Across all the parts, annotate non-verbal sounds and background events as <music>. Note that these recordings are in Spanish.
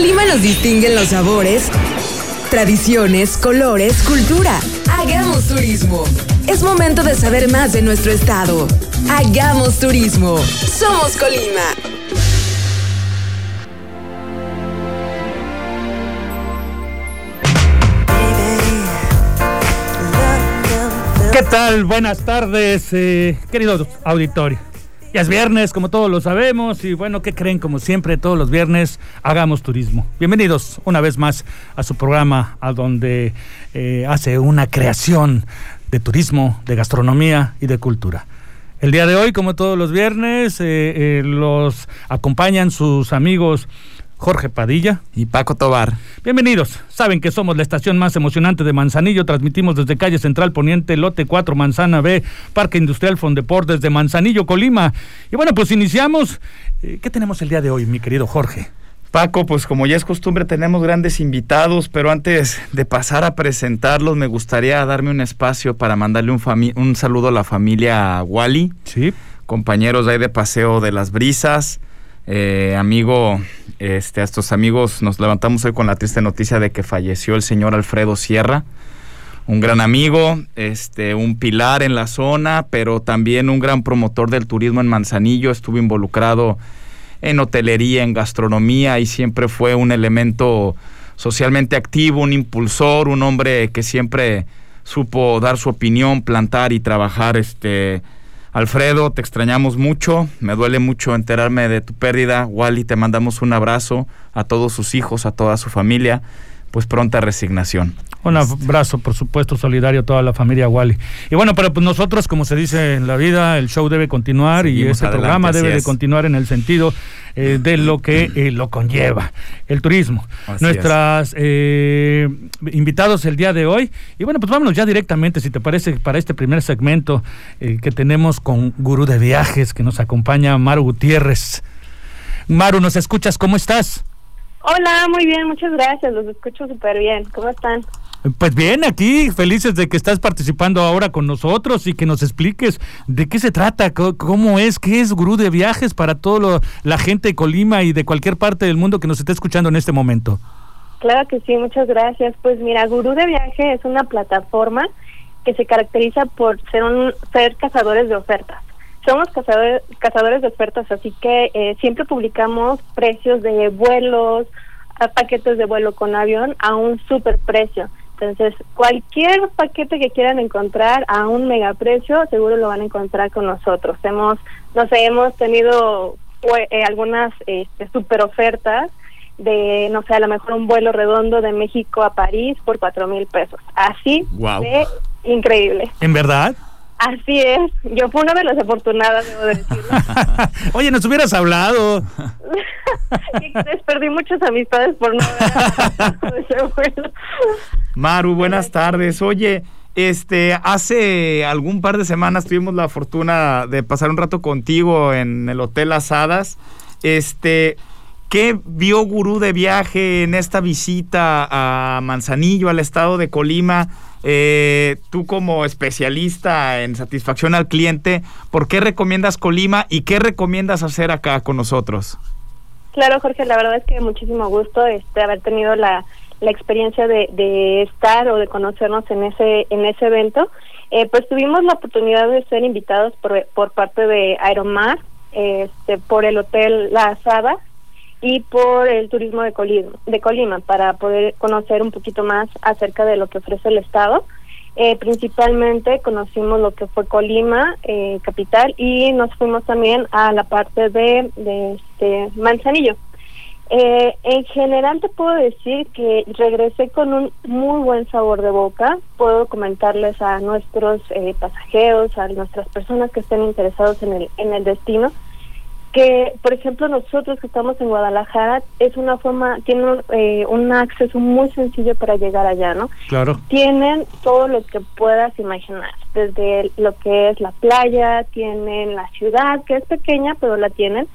Colima nos distinguen los sabores, tradiciones, colores, cultura. Hagamos turismo. Es momento de saber más de nuestro estado. Hagamos turismo. Somos Colima. ¿Qué tal? Buenas tardes, eh, queridos auditores. Ya es viernes, como todos lo sabemos, y bueno, ¿qué creen? Como siempre, todos los viernes hagamos turismo. Bienvenidos una vez más a su programa, a donde eh, hace una creación de turismo, de gastronomía y de cultura. El día de hoy, como todos los viernes, eh, eh, los acompañan sus amigos Jorge Padilla y Paco Tobar. Bienvenidos. Saben que somos la estación más emocionante de Manzanillo. Transmitimos desde calle Central Poniente, Lote 4, Manzana B, Parque Industrial Fondeport, desde Manzanillo, Colima. Y bueno, pues iniciamos. Eh, ¿Qué tenemos el día de hoy, mi querido Jorge? Paco, pues como ya es costumbre, tenemos grandes invitados, pero antes de pasar a presentarlos, me gustaría darme un espacio para mandarle un, un saludo a la familia Wally. Sí. Compañeros ahí de Paseo de las Brisas. Eh, amigo, este, a estos amigos nos levantamos hoy con la triste noticia de que falleció el señor Alfredo Sierra, un gran amigo, este, un pilar en la zona, pero también un gran promotor del turismo en Manzanillo, estuvo involucrado en hotelería, en gastronomía y siempre fue un elemento socialmente activo, un impulsor, un hombre que siempre supo dar su opinión, plantar y trabajar este Alfredo, te extrañamos mucho, me duele mucho enterarme de tu pérdida. Wally, te mandamos un abrazo a todos sus hijos, a toda su familia, pues pronta resignación. Un abrazo, por supuesto, solidario a toda la familia Wally. Y bueno, pero pues nosotros, como se dice en la vida, el show debe continuar y este programa debe de continuar en el sentido eh, de lo que eh, lo conlleva, el turismo. Nuestras eh, invitados el día de hoy. Y bueno, pues vámonos ya directamente, si te parece, para este primer segmento que tenemos con Gurú de Viajes, que nos acompaña Maru Gutiérrez. Maru, ¿nos escuchas? ¿Cómo estás? Hola, muy bien, muchas gracias, los escucho súper bien. ¿Cómo están? Pues bien, aquí felices de que estás participando ahora con nosotros y que nos expliques de qué se trata, cómo es, qué es Gurú de Viajes para toda la gente de Colima y de cualquier parte del mundo que nos esté escuchando en este momento. Claro que sí, muchas gracias. Pues mira, Gurú de Viaje es una plataforma que se caracteriza por ser, un, ser cazadores de ofertas. Somos cazadores, cazadores de ofertas, así que eh, siempre publicamos precios de vuelos, paquetes de vuelo con avión a un super precio. Entonces, cualquier paquete que quieran encontrar a un megaprecio, seguro lo van a encontrar con nosotros. Hemos, no sé, hemos tenido eh, algunas este, super ofertas de, no sé, a lo mejor un vuelo redondo de México a París por cuatro mil pesos. Así de increíble. ¿En verdad? Así es. Yo fui una de las afortunadas, debo decirlo. <laughs> Oye, nos hubieras hablado. <laughs> perdí muchas amistades por no vuelo. Maru, buenas tardes. Oye, este, hace algún par de semanas tuvimos la fortuna de pasar un rato contigo en el Hotel Asadas. Este, ¿qué vio Gurú de viaje en esta visita a Manzanillo, al estado de Colima? Eh, tú como especialista en satisfacción al cliente, ¿por qué recomiendas Colima y qué recomiendas hacer acá con nosotros? Claro, Jorge, la verdad es que muchísimo gusto este, haber tenido la, la experiencia de, estar o de conocernos en ese en ese evento. Eh, pues tuvimos la oportunidad de ser invitados por, por parte de Aeromar, este, por el Hotel La Asada y por el turismo de Colima, de Colima para poder conocer un poquito más acerca de lo que ofrece el Estado. Eh, principalmente conocimos lo que fue Colima, eh, capital, y nos fuimos también a la parte de, de este Manzanillo. Eh, en general te puedo decir que regresé con un muy buen sabor de boca. Puedo comentarles a nuestros eh, pasajeros, a nuestras personas que estén interesados en el, en el destino, que por ejemplo nosotros que estamos en Guadalajara es una forma tienen eh, un acceso muy sencillo para llegar allá no claro. Tienen todo lo que puedas imaginar desde lo que es la playa tienen la ciudad que es pequeña pero la tienen.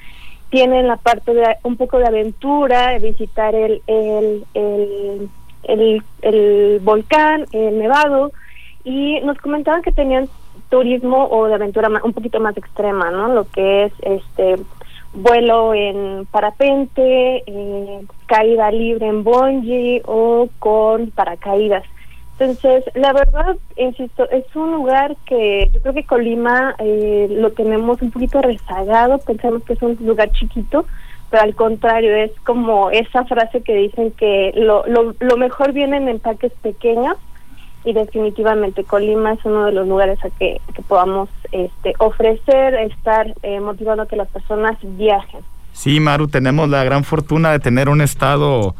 Tienen la parte de un poco de aventura visitar el el, el, el, el volcán el nevado. Y nos comentaban que tenían turismo o de aventura un poquito más extrema, ¿no? Lo que es este vuelo en parapente, eh, caída libre en bungee o con paracaídas. Entonces, la verdad, insisto, es un lugar que yo creo que Colima eh, lo tenemos un poquito rezagado, pensamos que es un lugar chiquito, pero al contrario, es como esa frase que dicen que lo, lo, lo mejor viene en empaques pequeños y definitivamente Colima es uno de los lugares a que, que podamos este, ofrecer, estar eh, motivando a que las personas viajen. Sí, Maru, tenemos la gran fortuna de tener un estado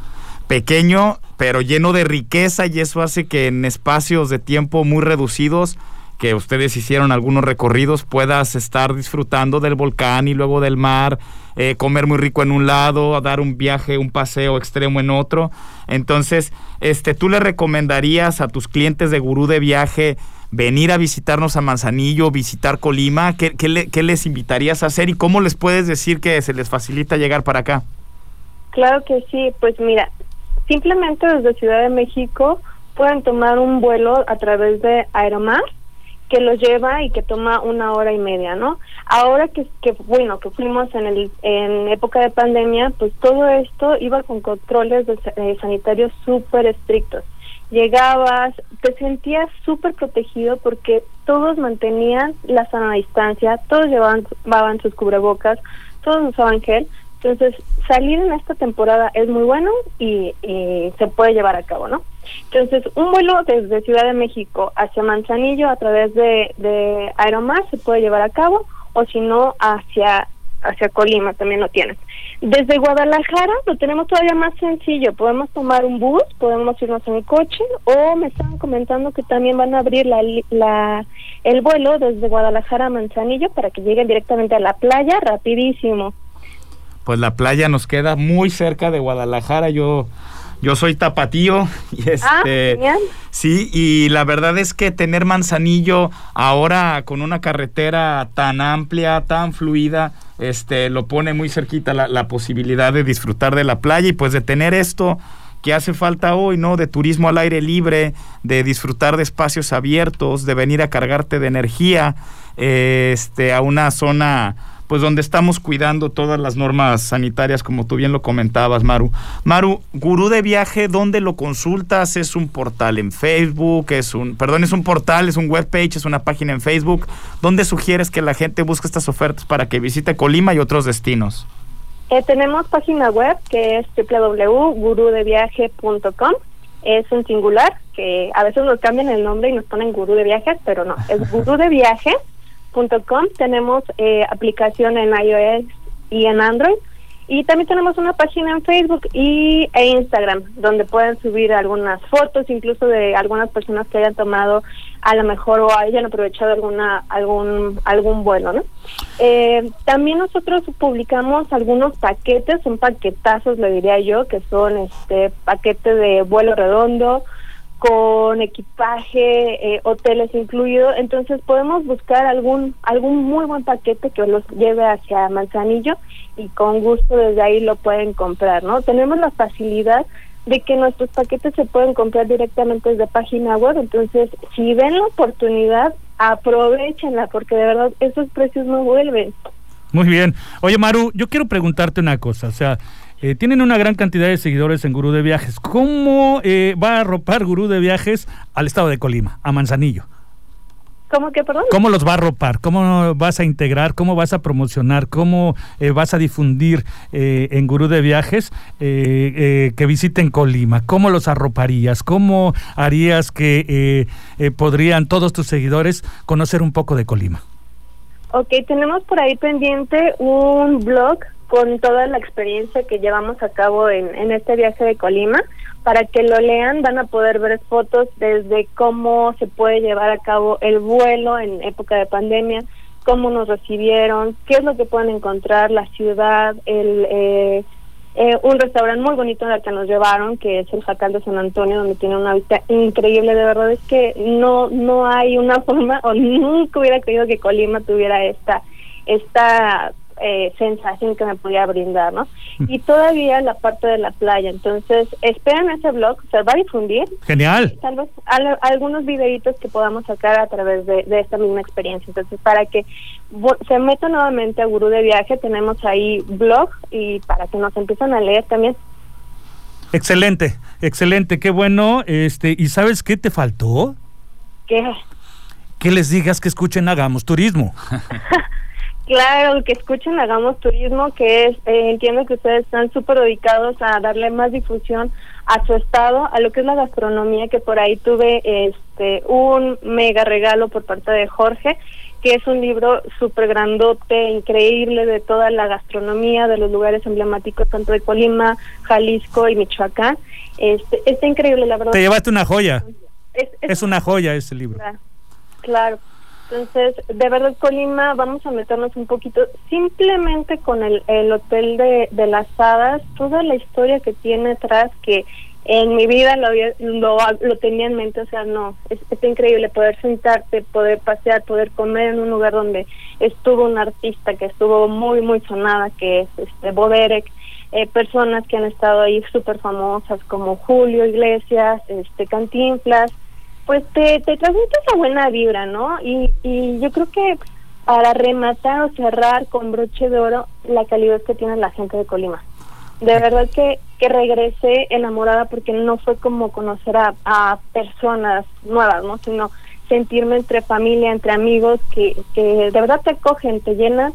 pequeño, pero lleno de riqueza y eso hace que en espacios de tiempo muy reducidos que ustedes hicieron algunos recorridos, puedas estar disfrutando del volcán y luego del mar, eh, comer muy rico en un lado, dar un viaje, un paseo extremo en otro. Entonces, este, ¿tú le recomendarías a tus clientes de Gurú de Viaje venir a visitarnos a Manzanillo, visitar Colima? ¿Qué, qué les invitarías a hacer y cómo les puedes decir que se les facilita llegar para acá? Claro que sí, pues mira, simplemente desde Ciudad de México pueden tomar un vuelo a través de Aeromar que lo lleva y que toma una hora y media, ¿no? Ahora que, que bueno, que fuimos en el en época de pandemia, pues todo esto iba con controles de, eh, sanitarios súper estrictos. Llegabas, te sentías súper protegido porque todos mantenían la sana distancia, todos llevaban, llevaban sus cubrebocas, todos usaban gel, entonces, salir en esta temporada es muy bueno y, se puede llevar a cabo, ¿no? Entonces, un vuelo desde Ciudad de México hacia Manzanillo a través de, de Aeromar se puede llevar a cabo, o si no, hacia, hacia Colima también lo tienen. Desde Guadalajara lo tenemos todavía más sencillo, podemos tomar un bus, podemos irnos en coche, o me estaban comentando que también van a abrir la, la, el vuelo desde Guadalajara a Manzanillo para que lleguen directamente a la playa rapidísimo pues la playa nos queda muy cerca de Guadalajara. Yo yo soy tapatío y ah, este sí y la verdad es que tener Manzanillo ahora con una carretera tan amplia, tan fluida, este lo pone muy cerquita la, la posibilidad de disfrutar de la playa y pues de tener esto que hace falta hoy, ¿no? De turismo al aire libre, de disfrutar de espacios abiertos, de venir a cargarte de energía, este, a una zona pues donde estamos cuidando todas las normas sanitarias, como tú bien lo comentabas, Maru. Maru, Gurú de Viaje, ¿dónde lo consultas? ¿Es un portal en Facebook? ¿Es un, perdón, es un portal, es un webpage, es una página en Facebook? ¿Dónde sugieres que la gente busque estas ofertas para que visite Colima y otros destinos? Eh, tenemos página web que es www.gurudeviaje.com. Es un singular, que a veces nos cambian el nombre y nos ponen Gurú de Viajes, pero no, es Gurú de Viaje tenemos eh, aplicación en iOS y en Android. Y también tenemos una página en Facebook y, e Instagram, donde pueden subir algunas fotos, incluso de algunas personas que hayan tomado a lo mejor o hayan aprovechado alguna algún algún vuelo, ¿no? Eh, también nosotros publicamos algunos paquetes, son paquetazos, le diría yo, que son este paquete de vuelo redondo, con equipaje, eh, hoteles incluidos, entonces podemos buscar algún algún muy buen paquete que los lleve hacia Manzanillo y con gusto desde ahí lo pueden comprar, ¿no? Tenemos la facilidad de que nuestros paquetes se pueden comprar directamente desde página web, entonces si ven la oportunidad, aprovechenla porque de verdad esos precios no vuelven. Muy bien. Oye, Maru, yo quiero preguntarte una cosa, o sea, eh, tienen una gran cantidad de seguidores en Gurú de Viajes. ¿Cómo eh, va a arropar Gurú de Viajes al estado de Colima, a Manzanillo? ¿Cómo que, perdón? ¿Cómo los va a arropar? ¿Cómo vas a integrar? ¿Cómo vas a promocionar? ¿Cómo eh, vas a difundir en Gurú de Viajes que visiten Colima? ¿Cómo los arroparías? ¿Cómo harías que podrían todos tus seguidores conocer un poco de Colima? Ok, tenemos por ahí pendiente un blog con toda la experiencia que llevamos a cabo en, en este viaje de Colima. Para que lo lean van a poder ver fotos desde cómo se puede llevar a cabo el vuelo en época de pandemia, cómo nos recibieron, qué es lo que pueden encontrar, la ciudad, el eh, eh, un restaurante muy bonito el que nos llevaron, que es el Jacal de San Antonio, donde tiene una vista increíble. De verdad es que no no hay una <laughs> forma, o nunca hubiera creído que Colima tuviera esta esta eh, sensación que me podía brindar, ¿no? Y todavía la parte de la playa. Entonces, esperen ese blog, se va a difundir. Genial. Tal vez algunos videitos que podamos sacar a través de, esta misma experiencia. Entonces, para que se metan nuevamente a Gurú de Viaje, tenemos ahí blog y para que nos empiecen a leer también. Excelente, excelente, qué bueno. Este, ¿y sabes qué te faltó? ¿Qué? Que les digas que escuchen Hagamos Turismo. <laughs> Claro, que escuchen Hagamos Turismo, que es, eh, entiendo que ustedes están súper dedicados a darle más difusión a su estado, a lo que es la gastronomía, que por ahí tuve este un mega regalo por parte de Jorge, que es un libro súper grandote, increíble de toda la gastronomía, de los lugares emblemáticos tanto de Colima, Jalisco y Michoacán. Este, está increíble, la verdad. Te llevaste una joya. Es, una joya ese libro. claro. Entonces, de verdad, Colima, vamos a meternos un poquito, simplemente con el, el Hotel de, de las Hadas, toda la historia que tiene atrás, que en mi vida lo, lo, lo, tenía en mente, o sea, no, es, increíble poder sentarte, poder pasear, poder comer en un lugar donde estuvo un artista que estuvo muy, muy sonada, que es este Boderek, eh, personas que han estado ahí súper famosas como Julio Iglesias, este Cantinflas, pues te, te transmite esa buena vibra, ¿no? Y, y yo creo que para rematar o cerrar con broche de oro la calidad que tiene la gente de Colima. De verdad que, que regresé enamorada porque no fue como conocer a, a personas nuevas, ¿no? Sino sentirme entre familia, entre amigos que, que de verdad te acogen, te llenan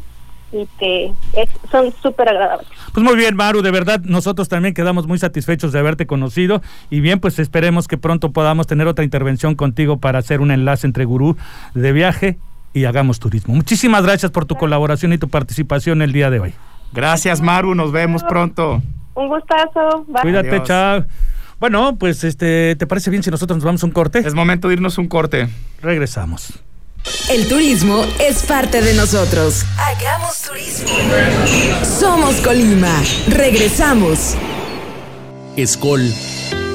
y te son súper agradables. Pues muy bien, Maru, de verdad nosotros también quedamos muy satisfechos de haberte conocido y bien, pues esperemos que pronto podamos tener otra intervención contigo para hacer un enlace entre Gurú de viaje y hagamos turismo. Muchísimas gracias por tu colaboración y tu participación el día de hoy. Gracias, Maru, nos vemos pronto. Un gustazo. Cuídate, chao. Bueno, pues este, ¿te parece bien si nosotros nos vamos a un corte? Es momento de irnos un corte. Regresamos. El turismo es parte de nosotros. Hagamos turismo. Somos Colima. Regresamos. Escol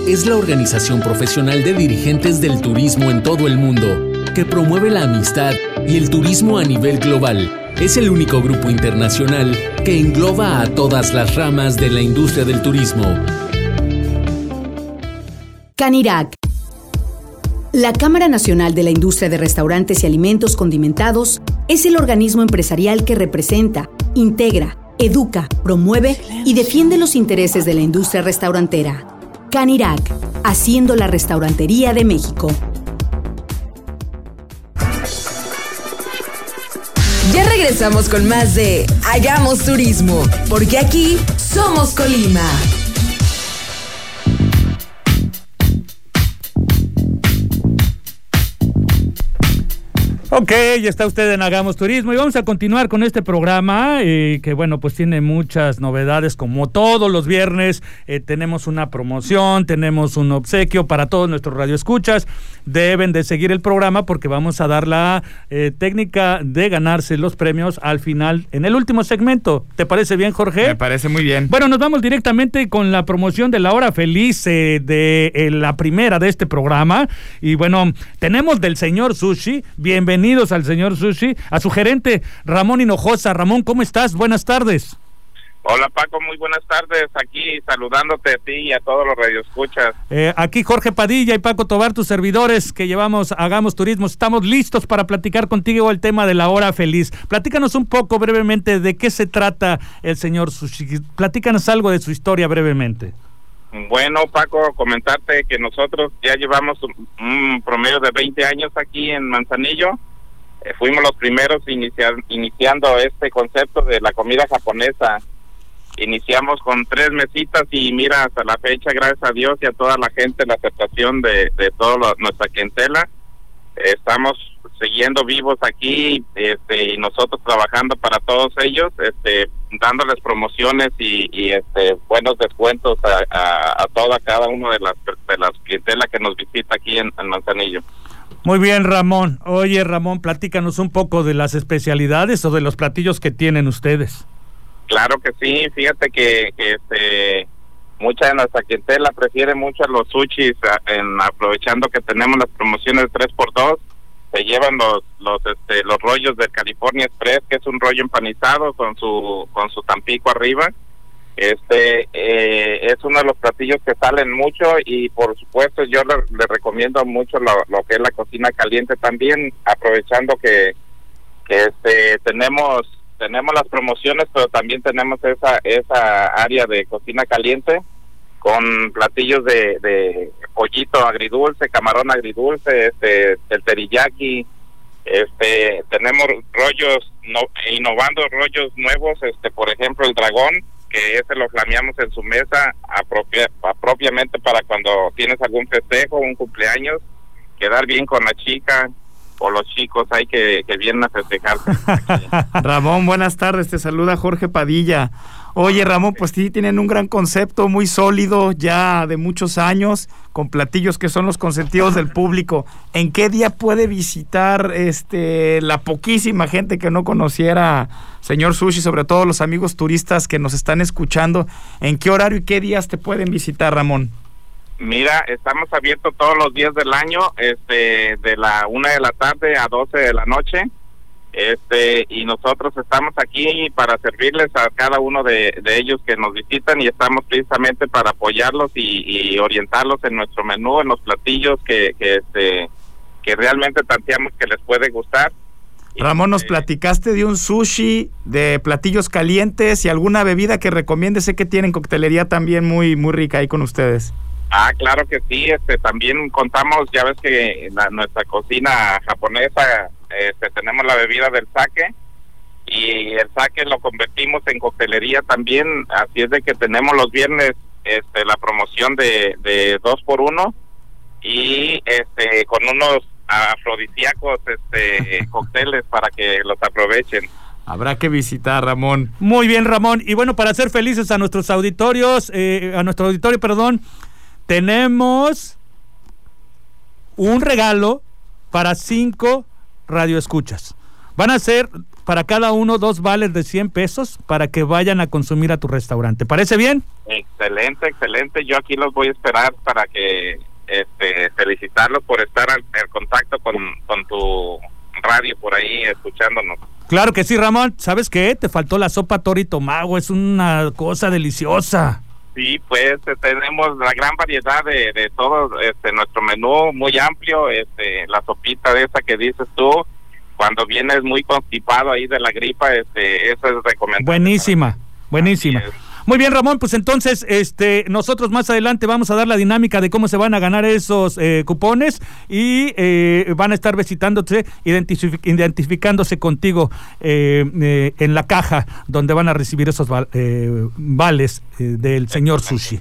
es la organización profesional de dirigentes del turismo en todo el mundo que promueve la amistad y el turismo a nivel global. Es el único grupo internacional que engloba a todas las ramas de la industria del turismo. Canirac la Cámara Nacional de la Industria de Restaurantes y Alimentos Condimentados es el organismo empresarial que representa, integra, educa, promueve y defiende los intereses de la industria restaurantera. Canirac, haciendo la restaurantería de México. Ya regresamos con más de Hagamos Turismo, porque aquí somos Colima. Ok, ya está usted en Hagamos Turismo y vamos a continuar con este programa eh, que bueno, pues tiene muchas novedades como todos los viernes. Eh, tenemos una promoción, tenemos un obsequio para todos nuestros radioescuchas. Deben de seguir el programa porque vamos a dar la eh, técnica de ganarse los premios al final en el último segmento. ¿Te parece bien, Jorge? Me parece muy bien. Bueno, nos vamos directamente con la promoción de la hora feliz de la primera de este programa. Y bueno, tenemos del señor Sushi. Bienvenido bienvenidos al señor Sushi, a su gerente Ramón Hinojosa. Ramón, ¿cómo estás? Buenas tardes. Hola Paco, muy buenas tardes. Aquí saludándote a ti y a todos los radioescuchas. Eh, aquí Jorge Padilla y Paco Tobar, tus servidores que llevamos Hagamos Turismo. Estamos listos para platicar contigo el tema de la hora feliz. Platícanos un poco brevemente de qué se trata el señor Sushi. Platícanos algo de su historia brevemente. Bueno, Paco, comentarte que nosotros ya llevamos un, promedio de 20 años aquí en Manzanillo. Eh, fuimos los primeros iniciando este concepto de la comida japonesa. Iniciamos con tres mesitas y mira, hasta la fecha, gracias a Dios y a toda la gente, la aceptación de, de toda nuestra clientela. estamos siguiendo vivos aquí este, y nosotros trabajando para todos ellos, este, dándoles promociones y, este, buenos descuentos a, a, toda cada uno de las de las clientelas que nos visita aquí en, Manzanillo. Muy bien, Ramón. Oye, Ramón, platícanos un poco de las especialidades o de los platillos que tienen ustedes. Claro que sí, fíjate que, este mucha de nuestra clientela prefiere mucho los sushis en aprovechando que tenemos las promociones 3x2 se llevan los los este, los rollos de California Express, que es un rollo empanizado con su con su tampico arriba. Este eh, es uno de los platillos que salen mucho y por supuesto yo le, recomiendo mucho lo, lo, que es la cocina caliente también, aprovechando que, que este tenemos tenemos las promociones, pero también tenemos esa esa área de cocina caliente con platillos de, de pollito agridulce, camarón agridulce, este, el teriyaki, este, tenemos rollos, no, innovando rollos nuevos, este, por ejemplo el dragón, que ese lo flameamos en su mesa apropia, propiamente para cuando tienes algún festejo, un cumpleaños, quedar bien con la chica, o los chicos hay que, que vienen a festejar. <laughs> Ramón, buenas tardes, te saluda Jorge Padilla. Oye, Ramón, pues sí, tienen un gran concepto, muy sólido, ya de muchos años, con platillos que son los consentidos del público. ¿En qué día puede visitar este la poquísima gente que no conociera señor Sushi, sobre todo los amigos turistas que nos están escuchando? ¿En qué horario y qué días te pueden visitar, Ramón? Mira, estamos abiertos todos los días del año, este, de la una de la tarde a 12 de la noche este y nosotros estamos aquí para servirles a cada uno de, ellos que nos visitan y estamos precisamente para apoyarlos y, orientarlos en nuestro menú, en los platillos que, que, este, que realmente tanteamos que les puede gustar. Ramón, nos este, platicaste de un sushi, de platillos calientes y alguna bebida que recomiende. Sé que tienen coctelería también muy, muy rica ahí con ustedes. Ah, claro que sí. Este, también contamos, ya ves que nuestra cocina japonesa este, tenemos la bebida del saque y el saque lo convertimos en coctelería también, así es de que tenemos los viernes este, la promoción de, de dos por uno y este con unos afrodisíacos este <laughs> cócteles para que los aprovechen. Habrá que visitar, Ramón. Muy bien, Ramón. Y bueno, para ser felices a nuestros auditorios, eh, a nuestro auditorio, perdón, tenemos un regalo para cinco radio escuchas. Van a ser para cada uno dos vales de 100 pesos para que vayan a consumir a tu restaurante. ¿Parece bien? Excelente, excelente. Yo aquí los voy a esperar para que este, felicitarlos por estar en contacto con, con tu radio por ahí escuchándonos. Claro que sí, Ramón. ¿Sabes qué? Te faltó la sopa torito mago. Es una cosa deliciosa. Sí, pues eh, tenemos la gran variedad de, de todo este, nuestro menú, muy amplio, este, la sopita de esa que dices tú, cuando vienes muy constipado ahí de la gripa, este, eso es recomendable. Buenísima, buenísima. Muy bien, Ramón, pues entonces este, nosotros más adelante vamos a dar la dinámica de cómo se van a ganar esos eh, cupones y eh, van a estar visitándose, identificándose contigo eh, en la caja donde van a recibir esos vales del señor Sushi.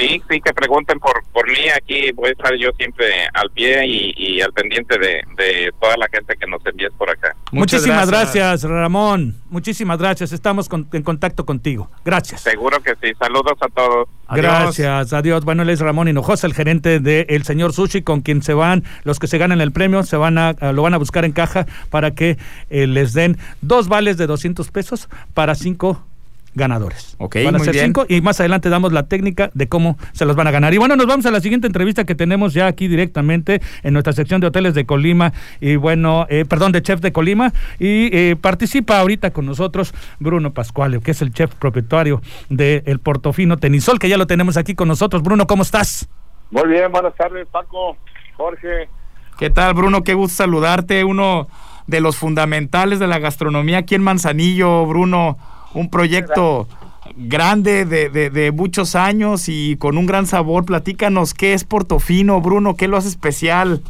Sí, sí, que pregunten por, por mí. Aquí voy a estar yo siempre al pie y, al pendiente de, toda la gente que nos envíes por acá. Muchísimas gracias. Ramón. Muchísimas gracias. Estamos en contacto contigo. Gracias. Seguro que sí. Saludos a todos. Gracias. Adiós. Bueno, él es Ramón Hinojosa, el gerente de El Señor Sushi, con quien se van, los que se ganan el premio, se van a, lo van a buscar en caja para que eh, les den dos vales de 200 pesos para cinco ganadores. Ok, van a ser cinco y más adelante damos la técnica de cómo se los van a ganar. Y bueno, nos vamos a la siguiente entrevista que tenemos ya aquí directamente en nuestra sección de hoteles de Colima y bueno, eh, perdón, de chef de Colima y eh, participa ahorita con nosotros Bruno Pascuale, que es el chef propietario del el Portofino Tenisol, que ya lo tenemos aquí con nosotros. Bruno, ¿cómo estás? Muy bien, buenas tardes, Paco, Jorge. ¿Qué tal, Bruno? Qué gusto saludarte, uno de los fundamentales de la gastronomía aquí en Manzanillo, Bruno un proyecto grande de, de, muchos años y con un gran sabor. Platícanos qué es Portofino, Bruno, qué lo hace especial.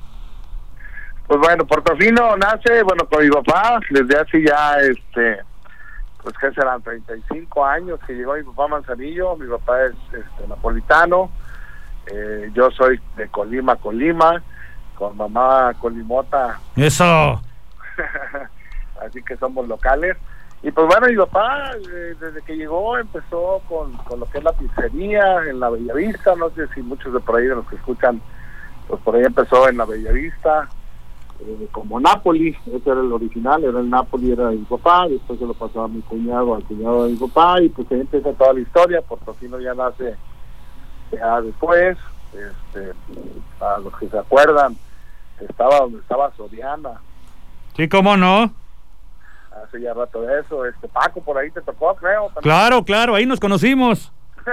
Pues bueno, Portofino nace, bueno, con mi papá, desde hace ya, este, pues que serán 35 años que llegó mi papá Manzanillo, mi papá es este, napolitano, eh, yo soy de Colima, Colima, con mamá Colimota. Eso. <laughs> Así que somos locales. Y pues bueno, mi papá, eh, desde que llegó, empezó con, lo que es la pizzería en la Bellavista. No sé si muchos de por ahí de los que escuchan, pues por ahí empezó en la Bellavista, eh, como Napoli. Ese era el original, era el Napoli, era mi papá. Después se lo pasó a mi cuñado, al cuñado de mi papá. Y pues ahí empieza toda la historia. Portofino ya nace ya después. Este, a los que se acuerdan, estaba donde estaba Soriana. Sí, cómo no. Hace ya rato de eso. Este Paco por ahí te tocó, creo. Claro, claro, ahí nos conocimos. <laughs>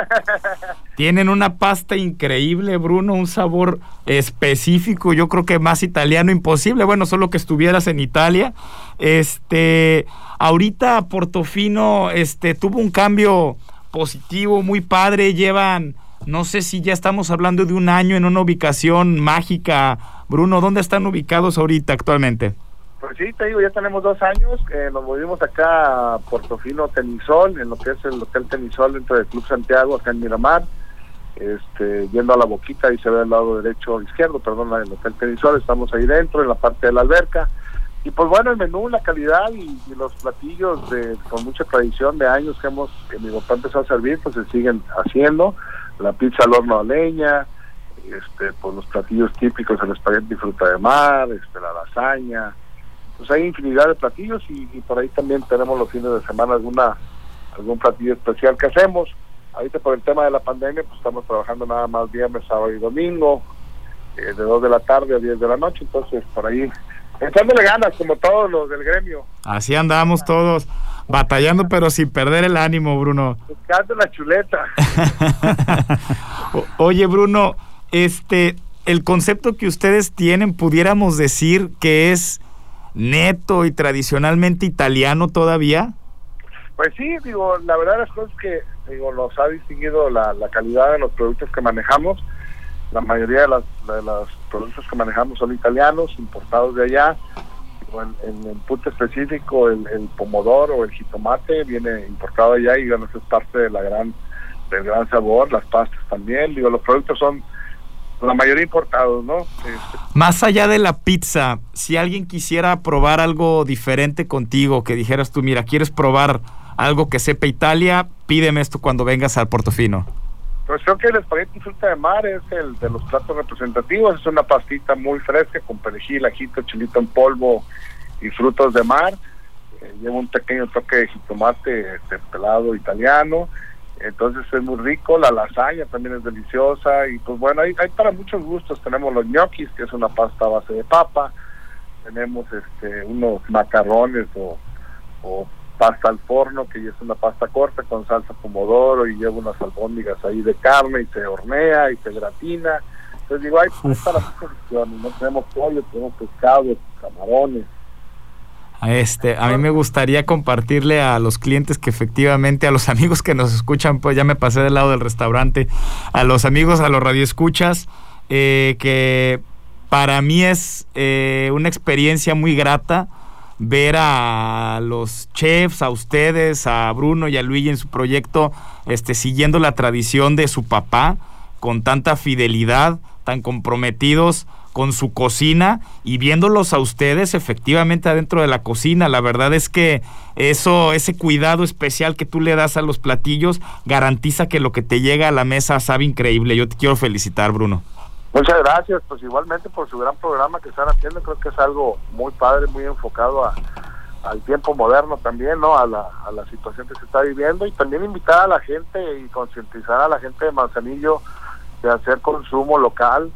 Tienen una pasta increíble, Bruno, un sabor específico, yo creo que más italiano imposible, bueno, solo que estuvieras en Italia. Este, ahorita Portofino este tuvo un cambio positivo muy padre, llevan no sé si ya estamos hablando de un año en una ubicación mágica. Bruno, ¿dónde están ubicados ahorita actualmente? Pues sí, te digo, ya tenemos dos años. Eh, nos movimos acá a Portofino Tenisol, en lo que es el Hotel Tenisol dentro del Club Santiago, acá en Miramar. Este, yendo a la boquita, y se ve al lado derecho, izquierdo, perdón, el Hotel Tenisol. Estamos ahí dentro, en la parte de la alberca. Y pues bueno, el menú, la calidad y, los platillos de, con mucha tradición de años que hemos, que mi papá empezó a servir, pues se siguen haciendo. La pizza al horno a leña, este, pues los platillos típicos, el espagueti fruta de mar, este, la lasaña, pues hay infinidad de platillos y, por ahí también tenemos los fines de semana alguna algún platillo especial que hacemos. Ahorita por el tema de la pandemia, pues estamos trabajando nada más viernes, sábado y domingo, eh, de 2 de la tarde a 10 de la noche, entonces por ahí echándole ganas como todos los del gremio. Así andamos todos, batallando pero sin perder el ánimo, Bruno. Buscando la chuleta. <laughs> Oye, Bruno, este, el concepto que ustedes tienen, pudiéramos decir que es neto y tradicionalmente italiano todavía? Pues sí, digo, la verdad las cosas que digo, nos ha distinguido la, calidad de los productos que manejamos. La mayoría de, las, de los productos que manejamos son italianos, importados de allá. En, el punto específico, el, el, pomodoro o el jitomate viene importado allá y eso es parte de la gran, del gran sabor. Las pastas también. Digo, los productos son la mayoría importados, ¿no? Este, Más allá de la pizza, si alguien quisiera probar algo diferente contigo, que dijeras tú, mira, quieres probar algo que sepa Italia, pídeme esto cuando vengas al Portofino. Pues creo que el espagueti fruta de mar es el de los platos representativos, es una pastita muy fresca con perejil, ajito, chilito en polvo y frutos de mar. Eh, lleva un pequeño toque de jitomate este, pelado italiano entonces es muy rico, la lasaña también es deliciosa y pues bueno, hay, hay para muchos gustos, tenemos los ñoquis, que es una pasta a base de papa, tenemos este unos macarrones o, o pasta al forno, que es una pasta corta con salsa pomodoro y lleva unas albóndigas ahí de carne y se hornea y se gratina. Entonces digo, hay, hay para muchas opciones, no tenemos pollo, tenemos pescado, camarones, este, a mí me gustaría compartirle a los clientes que efectivamente, a los <laughs> amigos que nos escuchan, pues ya me pasé del lado del restaurante, a los amigos, a los radioescuchas, eh, que para mí es eh, una experiencia muy grata ver a los chefs, a ustedes, a Bruno y a Luigi en su proyecto, este, siguiendo la tradición de su papá, con tanta fidelidad, tan comprometidos con su cocina y viéndolos a ustedes efectivamente adentro de la cocina. La verdad es que eso, ese cuidado especial que tú le das a los platillos garantiza que lo que te llega a la mesa sabe increíble. Yo te quiero felicitar, Bruno. Muchas gracias, pues igualmente por su gran programa que están haciendo, creo que es algo muy padre, muy enfocado a, al tiempo moderno también, ¿no? A la, a la situación que se está viviendo y también invitar a la gente y concientizar a la gente de Manzanillo de hacer consumo local,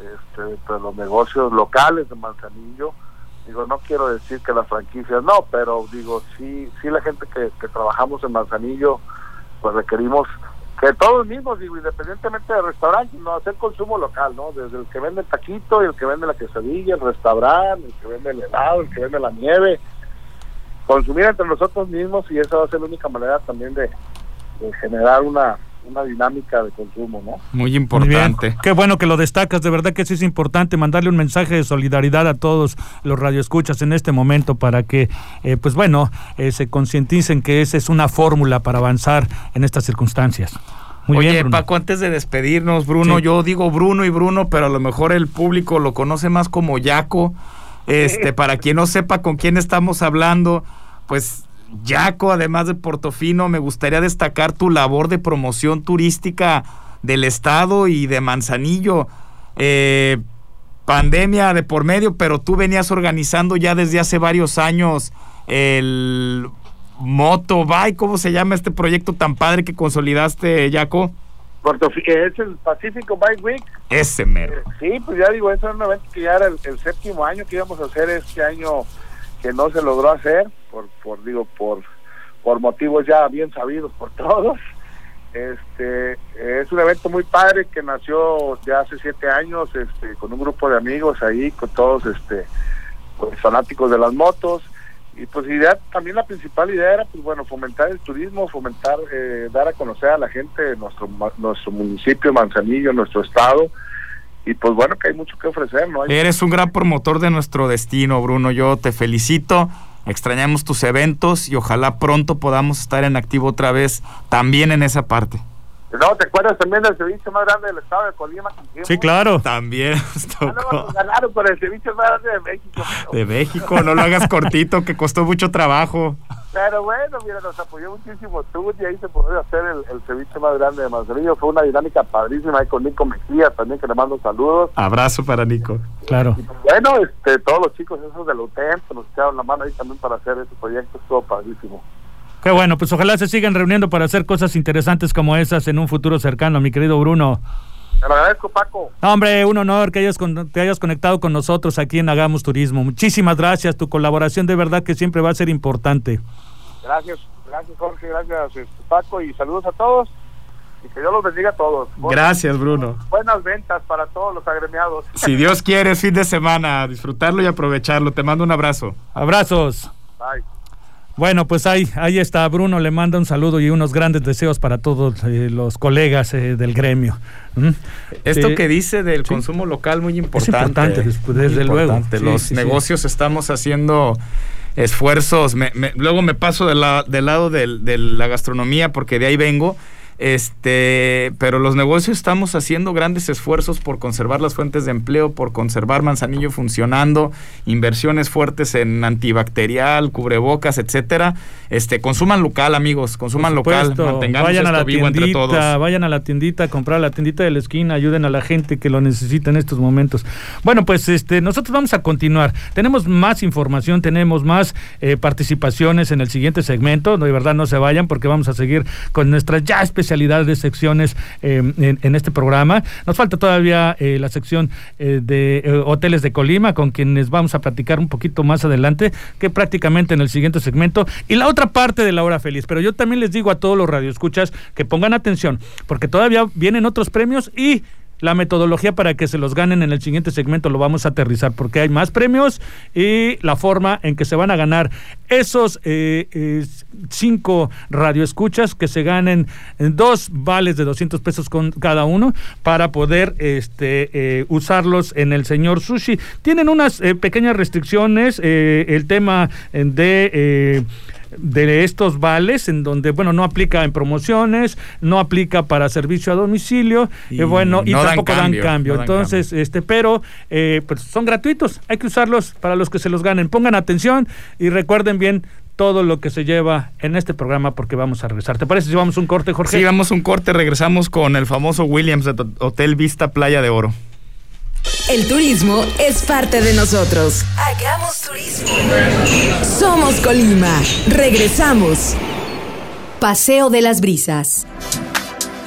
este, los negocios locales de Manzanillo. Digo, no quiero decir que las franquicias no, pero digo, sí, sí la gente que, trabajamos en Manzanillo, pues requerimos que todos mismos, digo, independientemente de restaurante, no hacer consumo local, ¿no? Desde el que vende el taquito y el que vende la quesadilla, el restaurante, el que vende el helado, el que vende la nieve, consumir entre nosotros mismos y esa va a ser la única manera también de generar una una dinámica de consumo, ¿no? Muy importante. Qué bueno que lo destacas, de verdad que sí es importante mandarle un mensaje de solidaridad a todos los radioescuchas en este momento para que, eh, pues bueno, eh, se concienticen que esa es una fórmula para avanzar en estas circunstancias. Muy Oye, Paco, antes de despedirnos, Bruno, yo digo Bruno y Bruno, pero a lo mejor el público lo conoce más como Yaco. Este, para quien no sepa con quién estamos hablando, pues Yaco, además de Portofino, me gustaría destacar tu labor de promoción turística del estado y de Manzanillo. Eh, pandemia de por medio, pero tú venías organizando ya desde hace varios años el Motobike, ¿cómo se llama este proyecto tan padre que consolidaste, Yaco? Puerto es el Pacífico Bike Week. Ese mero. Eh, sí, pues ya digo, eso es un evento que ya era el, séptimo año que íbamos a hacer este año que no se logró hacer, por, por digo, por, por motivos ya bien sabidos por <laughs> todos. Este es un evento muy padre que nació ya hace siete años, este, con un grupo de amigos ahí, con todos, este, pues, fanáticos de las motos. Y pues idea también la principal idea era pues bueno fomentar el turismo fomentar eh, dar a conocer a la gente nuestro nuestro municipio Manzanillo nuestro estado. Y pues bueno que hay mucho que ofrecer no eres un gran promotor de nuestro destino Bruno. Yo te felicito extrañamos tus eventos y ojalá pronto podamos estar en activo otra vez también en esa parte no, ¿te acuerdas también del ceviche más grande del estado de Colima? Sí, claro. También <laughs> tocó. ganaron por el ceviche más grande de México. De México, no lo hagas cortito, que costó mucho trabajo. Pero bueno, mira, nos apoyó muchísimo tú y ahí se pudo hacer el, ceviche más grande de Manzanillo. Fue una dinámica padrísima ahí con Nico Mejía también, que le mando saludos. Abrazo para Nico. Claro. Pues bueno, este, todos los chicos esos de la UTEM que nos echaron la mano ahí también para hacer ese proyecto, estuvo padrísimo. Qué bueno, pues ojalá se sigan reuniendo para hacer cosas interesantes como esas en un futuro cercano, mi querido Bruno. Te lo agradezco, Paco. hombre, un honor que hayas te hayas conectado con nosotros aquí en Hagamos Turismo. Muchísimas gracias, tu colaboración de verdad que siempre va a ser importante. Gracias, gracias Jorge, gracias este, Paco y saludos a todos y que Dios los bendiga a todos. Gracias, Bruno. Buenas ventas para todos los agremiados. <laughs> Si Dios quiere, fin de semana, disfrutarlo y aprovecharlo. Te mando un abrazo. Abrazos. Bye. Bueno, pues ahí, ahí está. Bruno le manda un saludo y unos grandes deseos para todos eh, los colegas eh, del gremio. ¿Mm? Esto eh, que dice del consumo local muy importante. Es importante, desde luego. los negocios estamos haciendo esfuerzos. luego me paso del lado de la gastronomía porque de ahí vengo este, pero los negocios estamos haciendo grandes esfuerzos por conservar las fuentes de empleo, por conservar Manzanillo funcionando, inversiones fuertes en antibacterial, cubrebocas, etcétera. Este, consuman local, amigos, consuman local, mantengamos vayan a la vivo tiendita, entre todos. Vayan a la tiendita a comprar la tiendita de la esquina, ayuden a la gente que lo necesita en estos momentos. Bueno, pues este, nosotros vamos a continuar. Tenemos más información, tenemos más eh, participaciones en el siguiente segmento. de verdad no se vayan porque vamos a seguir con nuestras ya especiales de secciones em, en, este programa. Nos falta todavía eh, la sección eh, de eh, hoteles de Colima, con quienes vamos a platicar un poquito más adelante, que prácticamente en el siguiente segmento. Y la otra parte de la hora feliz. Pero yo también les digo a todos los radioescuchas que pongan atención, porque todavía vienen otros premios y la metodología para que se los ganen en el siguiente segmento lo vamos a aterrizar porque hay más premios y la forma en que se van a ganar esos eh, eh, cinco radioescuchas que se ganen dos vales de 200 pesos con cada uno para poder este eh, usarlos en el señor sushi. Tienen unas pequeñas restricciones, el tema de de estos vales en donde bueno no aplica en promociones no aplica para servicio a domicilio y, eh, bueno y tampoco dan cambio, entonces este pero eh, pues son gratuitos hay que usarlos para los que se los ganen pongan atención y recuerden bien todo lo que se lleva en este programa porque vamos a regresar. ¿Te parece si vamos un corte, Jorge? Sí, vamos un corte, regresamos con el famoso Williams de Hotel Vista Playa de Oro. El turismo es parte de nosotros. Hagamos turismo. Somos Colima. Regresamos. Paseo de las Brisas.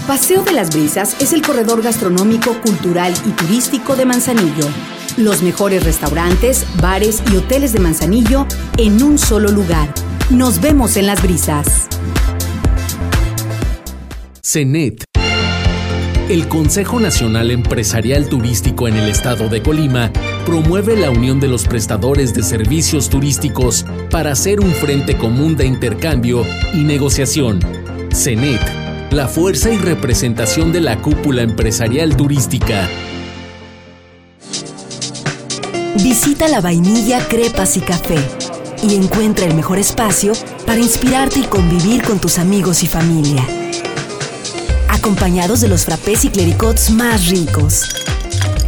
Paseo de las Brisas es el corredor gastronómico, cultural y turístico de Manzanillo. Los mejores restaurantes, bares y hoteles de Manzanillo en un solo lugar. Nos vemos en las brisas. CENET el Consejo Nacional Empresarial Turístico en el estado de Colima promueve la unión de los prestadores de servicios turísticos para hacer un frente común de intercambio y negociación. CENET, la fuerza y representación de la cúpula empresarial turística. Visita la vainilla, crepas y café y encuentra el mejor espacio para inspirarte y convivir con tus amigos y familia acompañados de los frappés y clericots más ricos.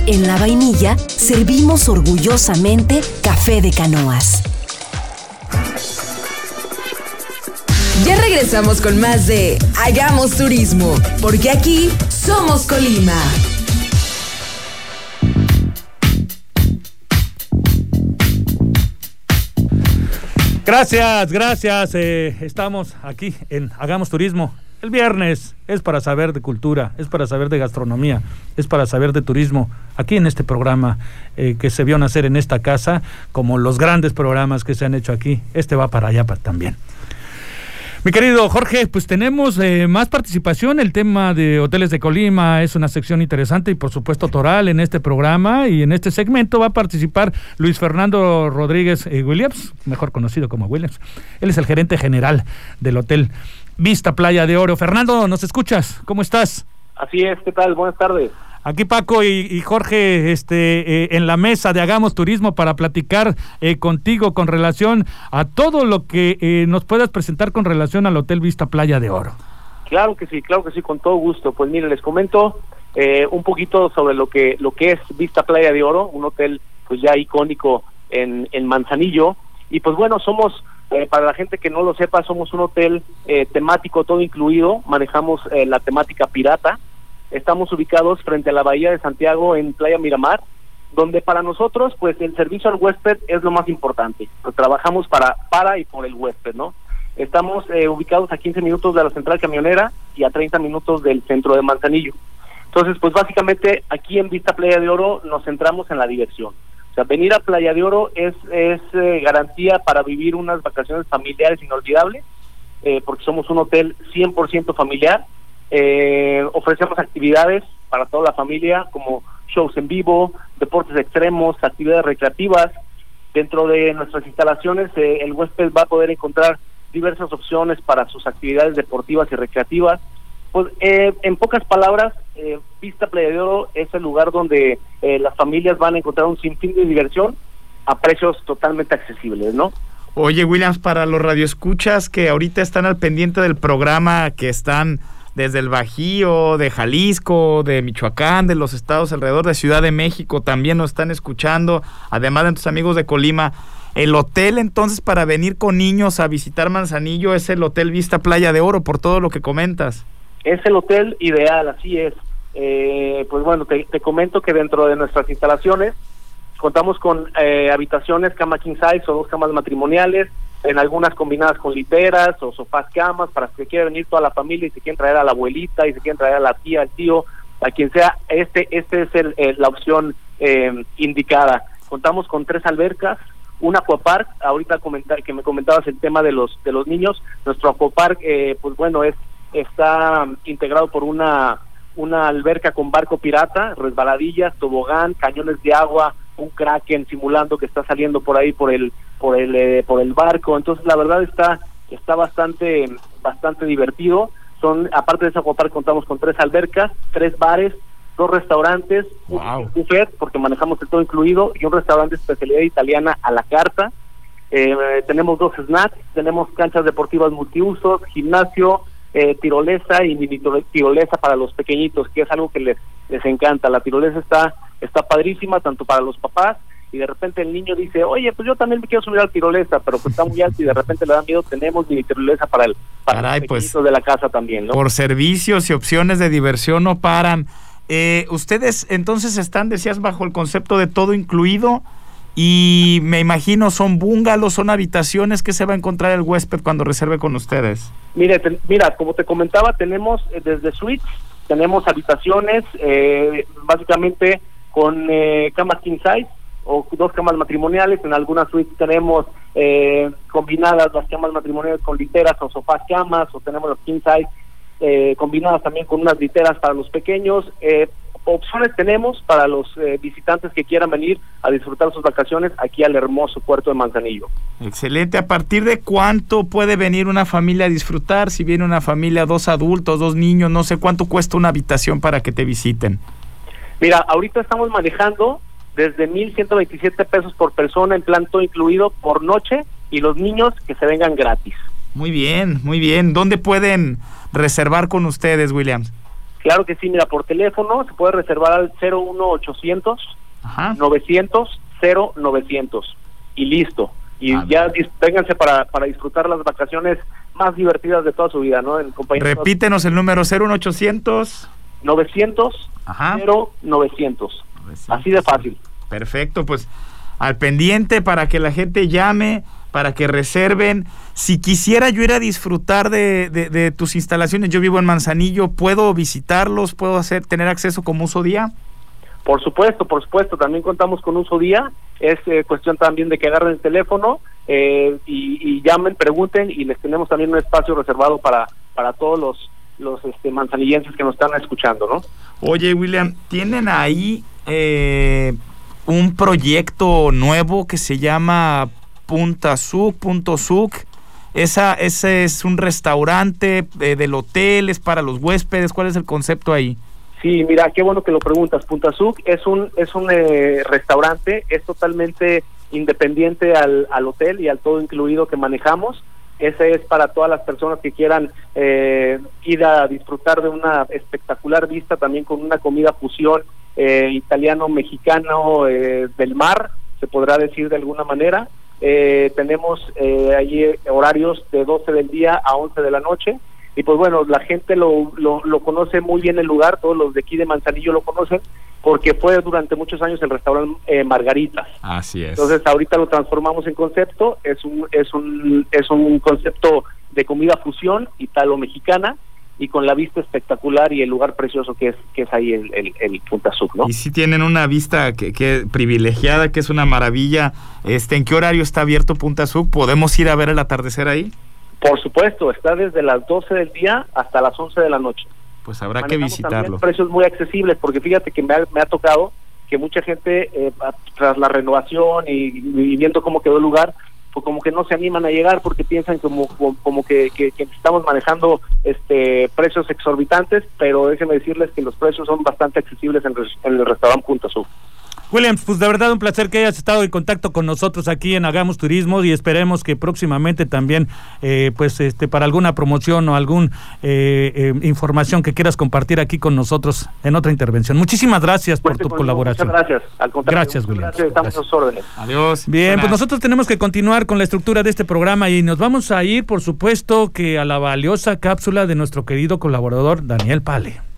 En la vainilla servimos orgullosamente café de canoas. Ya regresamos con más de Hagamos Turismo, porque aquí somos Colima. Gracias, gracias. Eh, estamos aquí en Hagamos Turismo El viernes es para saber de cultura, es para saber de gastronomía, es para saber de turismo. Aquí en este programa eh, que se vio nacer en esta casa, como los grandes programas que se han hecho aquí, este va para allá también. Mi querido Jorge, pues tenemos eh, más participación. El tema de Hoteles de Colima es una sección interesante y por supuesto toral en este programa y en este segmento va a participar Luis Fernando Rodríguez eh, Williams, mejor conocido como Williams. Él es el gerente general del Hotel Vista Playa de Oro. Fernando, ¿nos escuchas? ¿Cómo estás? Así es, ¿qué tal? Buenas tardes. Aquí Paco y, Jorge este, eh, en la mesa de Hagamos Turismo para platicar eh, contigo con relación a todo lo que eh, nos puedas presentar con relación al Hotel Vista Playa de Oro. Claro que sí, claro que sí, con todo gusto. Pues mire, les comento un poquito sobre lo que lo que es Vista Playa de Oro, un hotel pues ya icónico en, en Manzanillo. Y pues bueno, somos para la gente que no lo sepa, somos un hotel temático todo incluido, manejamos la temática pirata, Estamos ubicados frente a la Bahía de Santiago en Playa Miramar, donde para nosotros pues el servicio al huésped es lo más importante. Pues, trabajamos para para y por el huésped, ¿no? Estamos eh, ubicados a 15 minutos de la central camionera y a 30 minutos del centro de Manzanillo. Entonces, pues básicamente aquí en Vista Playa de Oro nos centramos en la diversión. Sea, venir a Playa de Oro es, es eh, garantía para vivir unas vacaciones familiares inolvidables, eh, porque somos un hotel 100% familiar eh, ofrecemos actividades para toda la familia, como shows en vivo, deportes extremos, actividades recreativas. Dentro de nuestras instalaciones, eh, el huésped va a poder encontrar diversas opciones para sus actividades deportivas y recreativas. Pues, en pocas palabras, eh, Pista Playa de Oro es el lugar donde las familias van a encontrar un sinfín de diversión a precios totalmente accesibles, ¿no? Oye, Williams, para los radioescuchas que ahorita están al pendiente del programa, que están desde el Bajío, de Jalisco, de Michoacán, de los estados alrededor de Ciudad de México, también nos están escuchando, además de tus amigos de Colima. El hotel entonces para venir con niños a visitar Manzanillo es el Hotel Vista Playa de Oro, por todo lo que comentas. Es el hotel ideal, así es. Eh, pues bueno, te, comento que dentro de nuestras instalaciones contamos con eh, habitaciones, cama king size o dos camas matrimoniales, en algunas combinadas con literas o sofás camas para que quiera venir toda la familia y se quieren traer a la abuelita y se quieren traer a la tía, al tío, a quien sea, este este es el, la opción eh, indicada. Contamos con tres albercas, un aquapark, ahorita que me comentabas el tema de los de los niños, nuestro aquapark eh, pues bueno, es está integrado por una una alberca con barco pirata, resbaladillas, tobogán, cañones de agua, un kraken simulando que está saliendo por ahí por el por el eh, por el barco. Entonces la verdad está está bastante bastante divertido. Son aparte de esa aquapark contamos con tres albercas tres bares dos restaurantes un buffet porque manejamos el todo incluido y un restaurante de especialidad italiana a la carta. Eh, tenemos dos snacks tenemos canchas deportivas multiusos gimnasio eh, tirolesa y mini tirolesa para los pequeñitos que es algo que les les encanta la tirolesa está está padrísima tanto para los papás y de repente el niño dice, oye, pues yo también me quiero subir al tirolesa, pero pues está muy alto y de repente le da miedo, tenemos mi tirolesa para el para pues, de la casa también, ¿no? Por servicios y opciones de diversión no paran. Eh, ustedes entonces están, decías, bajo el concepto de todo incluido y me imagino son bungalows, son habitaciones que se va a encontrar el huésped cuando reserve con ustedes. Mire, mira, como te comentaba, tenemos eh, desde suites, tenemos habitaciones, eh, básicamente con eh, camas king size o dos camas matrimoniales. En algunas suites tenemos eh, combinadas las camas matrimoniales con literas o sofás camas, o tenemos los king size eh, combinadas también con unas literas para los pequeños. Opciones tenemos para los eh, visitantes que quieran venir a disfrutar sus vacaciones aquí al hermoso puerto de Manzanillo. Excelente. ¿A partir de cuánto puede venir una familia a disfrutar? Si viene una familia, dos adultos, dos niños, no sé cuánto cuesta una habitación para que te visiten. Mira, ahorita estamos manejando desde 1.127 pesos por persona en plan todo incluido por noche y los niños que se vengan gratis. Muy bien, muy bien. ¿Dónde pueden reservar con ustedes, Williams? Claro que sí, mira, por teléfono se puede reservar al 01800 900 0900 y listo. Y ah, ya vénganse para, para disfrutar las vacaciones más divertidas de toda su vida, ¿no? En Repítenos el número 01800 900 Ajá. 0900. Así de fácil. Perfecto, pues al pendiente para que la gente llame para que reserven. Si quisiera yo ir a disfrutar de, de, tus instalaciones, yo vivo en Manzanillo, ¿puedo visitarlos? ¿Puedo hacer tener acceso como uso día? Por supuesto, por supuesto, también contamos con uso día. Es eh, cuestión también de que agarren el teléfono eh, y, llamen, pregunten y les tenemos también un espacio reservado para, para todos los, los este, manzanillenses que nos están escuchando, ¿no? Oye, William, ¿tienen ahí eh, un proyecto nuevo que se llama Punta Suc, Suc? Esa, ese es un restaurante del hotel, es para los huéspedes, ¿cuál es el concepto ahí? Sí, mira, qué bueno que lo preguntas. Punta Suc es un es un eh, restaurante, es totalmente independiente al, al hotel y al todo incluido que manejamos. Ese es para todas las personas que quieran eh, ir a disfrutar de una espectacular vista, también con una comida fusión eh, italiano-mexicano del mar, se podrá decir de alguna manera. Tenemos allí horarios de 12 del día a 11 de la noche y pues bueno, la gente lo, lo, conoce muy bien el lugar, todos los de aquí de Manzanillo lo conocen, porque fue durante muchos años el restaurante eh, Margaritas. Así es. Entonces ahorita lo transformamos en concepto, es un, es un, es un concepto de comida fusión italo-mexicana, y con la vista espectacular y el lugar precioso que es que es ahí el, el, Punta Sub, ¿no? Y si tienen una vista que, que, privilegiada, que es una maravilla, este, ¿en qué horario está abierto Punta Sub? ¿Podemos ir a ver el atardecer ahí? Por supuesto, está desde las 12 del día hasta las 11 de la noche. Pues habrá que visitarlo. precios muy accesibles, porque fíjate que me ha, tocado que mucha gente, eh, tras la renovación y, viendo cómo quedó el lugar, pues como que no se animan a llegar porque piensan como como que, estamos manejando este precios exorbitantes, pero déjenme decirles que los precios son bastante accesibles en, el restaurante Punta Sur. Williams, pues de verdad un placer que hayas estado en contacto con nosotros aquí en Hagamos Turismo y esperemos que próximamente también, eh, pues este, para alguna promoción o alguna eh, eh, información que quieras compartir aquí con nosotros en otra intervención. Muchísimas gracias por tu colaboración. Muchas gracias. Al contrario, gracias, Williams. Gracias, estamos a sus órdenes. Adiós. Bien, pues nosotros tenemos que continuar con la estructura de este programa y nos vamos a ir, por supuesto, que a la valiosa cápsula de nuestro querido colaborador Daniel Pale.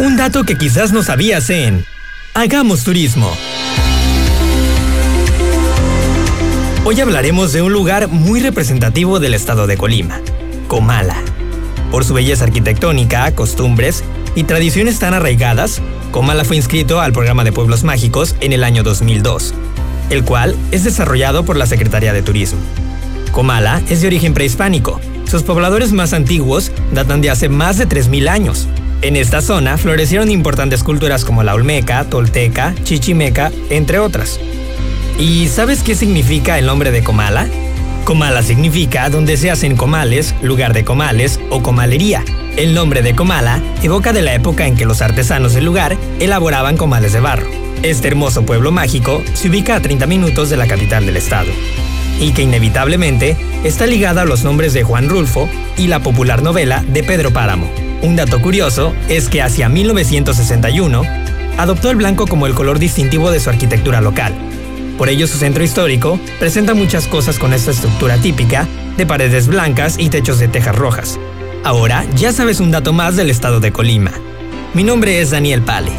Un dato que quizás no sabías en Hagamos Turismo. Hoy hablaremos de un lugar muy representativo del estado de Colima, Comala. Por su belleza arquitectónica, costumbres y tradiciones tan arraigadas, Comala fue inscrito al programa de Pueblos Mágicos en el año 2002, el cual es desarrollado por la Secretaría de Turismo. Comala es de origen prehispánico. Sus pobladores más antiguos datan de hace más de 3.000 años en esta zona florecieron importantes culturas como la Olmeca, Tolteca, Chichimeca, entre otras. ¿Y sabes qué significa el nombre de Comala? Comala significa donde se hacen comales, lugar de comales o comalería. El nombre de Comala evoca de la época en que los artesanos del lugar elaboraban comales de barro. Este hermoso pueblo mágico se ubica a 30 minutos de la capital del estado y que inevitablemente está ligada a los nombres de Juan Rulfo y la popular novela de Pedro Páramo. Un dato curioso es que hacia 1961 adoptó el blanco como el color distintivo de su arquitectura local. Por ello su centro histórico presenta muchas cosas con esta estructura típica de paredes blancas y techos de tejas rojas. Ahora ya sabes un dato más del estado de Colima. Mi nombre es Daniel Pale.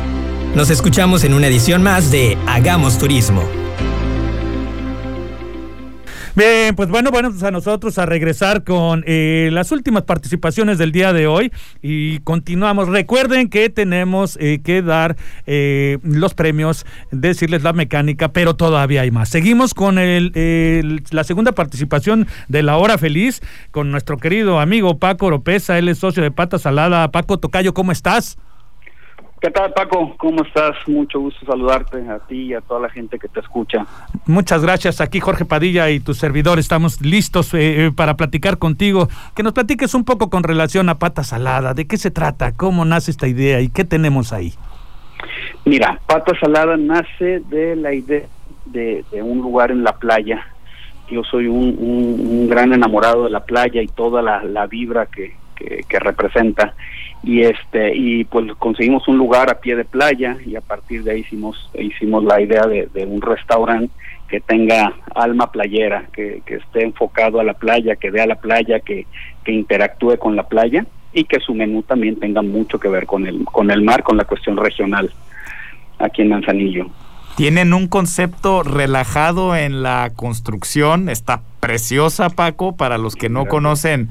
Nos escuchamos en una edición más de Hagamos Turismo. Bien, pues bueno, bueno, pues a nosotros a regresar con eh, las últimas participaciones del día de hoy y continuamos. Recuerden que tenemos eh, que dar eh, los premios, decirles la mecánica, pero todavía hay más. Seguimos con el, la segunda participación de la hora feliz con nuestro querido amigo Paco Oropesa, él es socio de Pata Salada. Paco Tocayo, ¿cómo estás? ¿Qué tal, Paco? ¿Cómo estás? Mucho gusto saludarte a ti y a toda la gente que te escucha. Muchas gracias. Aquí Jorge Padilla y tu servidor estamos listos eh, eh, para platicar contigo. Que nos platiques un poco con relación a Pata Salada. ¿De qué se trata? ¿Cómo nace esta idea? ¿Y qué tenemos ahí? Mira, Pata Salada nace de la idea de, un lugar en la playa. Yo soy un, gran enamorado de la playa y toda la, vibra que, que representa y este y pues conseguimos un lugar a pie de playa y a partir de ahí hicimos hicimos la idea de, un restaurante que tenga alma playera que, esté enfocado a la playa que vea la playa que, que interactúe con la playa y que su menú también tenga mucho que ver con el con el mar con la cuestión regional aquí en Manzanillo Tienen un concepto relajado en la construcción. Está preciosa, Paco, para los que no conocen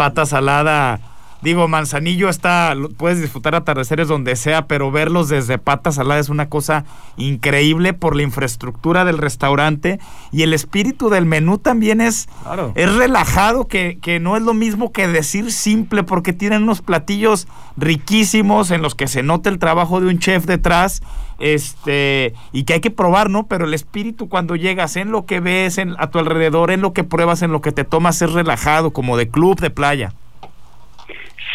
pata salada Digo, Manzanillo está, puedes disfrutar atardeceres donde sea, pero verlos desde patas saladas es una cosa increíble por la infraestructura del restaurante y el espíritu del menú también es, es relajado, que, que no es lo mismo que decir simple, porque tienen unos platillos riquísimos en los que se nota el trabajo de un chef detrás este y que hay que probar, ¿no? Pero el espíritu cuando llegas en lo que ves en, a tu alrededor, en lo que pruebas, en lo que te tomas es relajado, como de club de playa.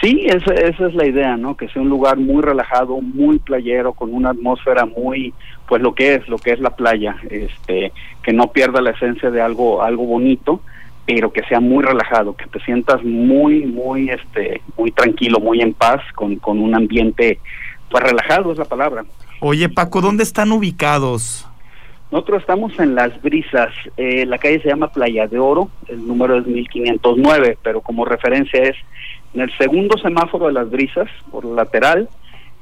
Sí, esa, esa, es la idea, ¿no? Que sea un lugar muy relajado, muy playero, con una atmósfera muy, pues lo que es, lo que es la playa, este, que no pierda la esencia de algo, algo bonito, pero que sea muy relajado, que te sientas muy, muy, este, muy tranquilo, muy en paz, con, con un ambiente, pues relajado es la palabra. Oye, Paco, ¿dónde están ubicados? Nosotros estamos en Las Brisas, eh, la calle se llama Playa de Oro, el número es 1509, pero como referencia es en el segundo semáforo de las brisas, por el lateral,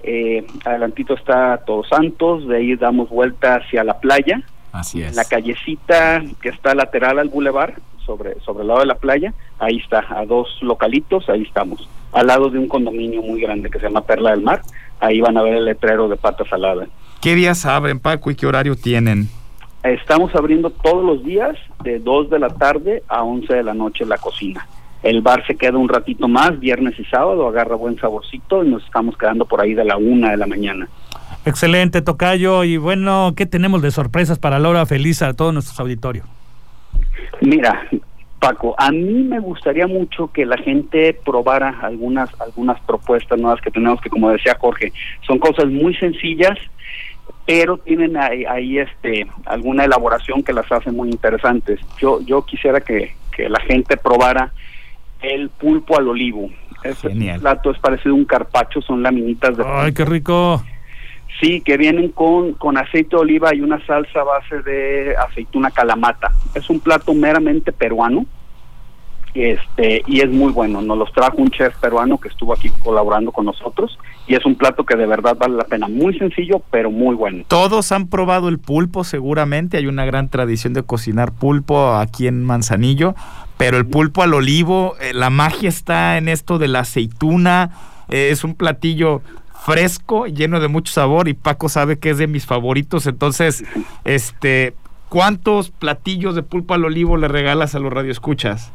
eh, adelantito está Todos Santos, de ahí damos vuelta hacia la playa. Así es. La callecita que está lateral al bulevar, sobre, sobre el lado de la playa, ahí está, a dos localitos, ahí estamos. Al lado de un condominio muy grande que se llama Perla del Mar, ahí van a ver el letrero de pata salada. ¿Qué días abren, Paco, y qué horario tienen? Estamos abriendo todos los días de 2 de la tarde a 11 de la noche la cocina. El bar se queda un ratito más, viernes y sábado, agarra buen saborcito y nos estamos quedando por ahí de la una de la mañana. Excelente, Tocayo. Y bueno, ¿qué tenemos de sorpresas para la hora feliz a todos nuestros auditorios? Mira, Paco, a mí me gustaría mucho que la gente probara algunas algunas propuestas nuevas que tenemos que, como decía Jorge, son cosas muy sencillas, pero tienen ahí, ahí este alguna elaboración que las hace muy interesantes. Yo yo quisiera que, que la gente probara el pulpo al olivo. Este plato es parecido a un carpacho, son laminitas de... ¡Ay, qué rico! Sí, que vienen con, con aceite de oliva y una salsa a base de aceituna calamata. Es un plato meramente peruano este y es muy bueno. Nos los trajo un chef peruano que estuvo aquí colaborando con nosotros y es un plato que de verdad vale la pena. Muy sencillo, pero muy bueno. Todos han probado el pulpo, seguramente. Hay una gran tradición de cocinar pulpo aquí en Manzanillo, pero el pulpo al olivo, eh, la magia está en esto de la aceituna. Eh, es un platillo fresco, lleno de mucho sabor y Paco sabe que es de mis favoritos. Entonces, este, ¿cuántos platillos de pulpo al olivo le regalas a los radioescuchas?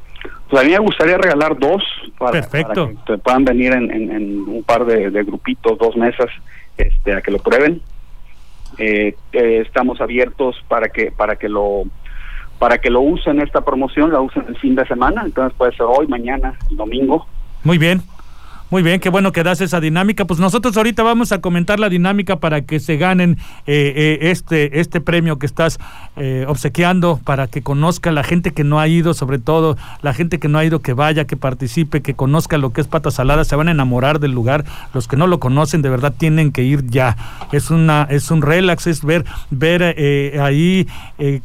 Pues a mí me gustaría regalar dos para, que puedan venir en, un par de, grupitos, dos mesas, este, a que lo prueben. Eh, eh, estamos abiertos para que para que lo para que lo usen esta promoción, la usen el fin de semana, entonces puede ser hoy, mañana, domingo. Muy bien. Muy bien, qué bueno que das esa dinámica. Pues nosotros ahorita vamos a comentar la dinámica para que se ganen eh, eh, este, este premio que estás eh, obsequiando, para que conozca la gente que no ha ido, sobre todo la gente que no ha ido, que vaya, que participe, que conozca lo que es Pata Salada, se van a enamorar del lugar. Los que no lo conocen, de verdad tienen que ir ya. Es una, es un relax, es ver, ver ahí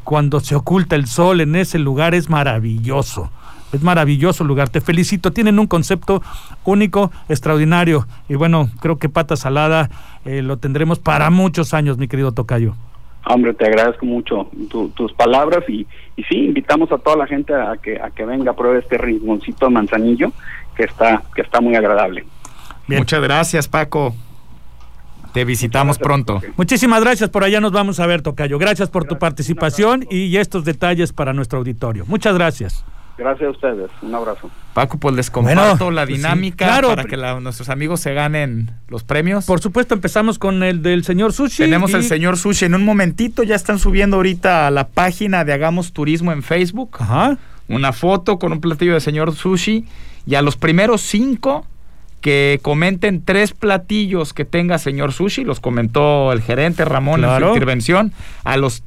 cuando se oculta el sol en ese lugar, es maravilloso. Es maravilloso lugar. Te felicito. Tienen un concepto único, extraordinario. Y bueno, creo que Pata Salada eh, lo tendremos para muchos años, mi querido Tocayo. Hombre, te agradezco mucho tus palabras y, y sí, invitamos a toda la gente a que, a que venga a pruebe este rinconcito de manzanillo que está, que está muy agradable. Muchas gracias, Paco. Te visitamos pronto. Muchísimas gracias. Por allá nos vamos a ver, Tocayo. Gracias por tu participación y estos detalles para nuestro auditorio. Muchas gracias. Gracias a ustedes. Un abrazo. Paco, pues les comparto la dinámica para que nuestros amigos se ganen los premios. Por supuesto, empezamos con el del señor Sushi. Tenemos el señor Sushi. En un momentito ya están subiendo ahorita a la página de Hagamos Turismo en Facebook. Ajá. Una foto con un platillo de señor Sushi. Y a los primeros cinco que comenten tres platillos que tenga señor Sushi, los comentó el gerente Ramón en su intervención. A los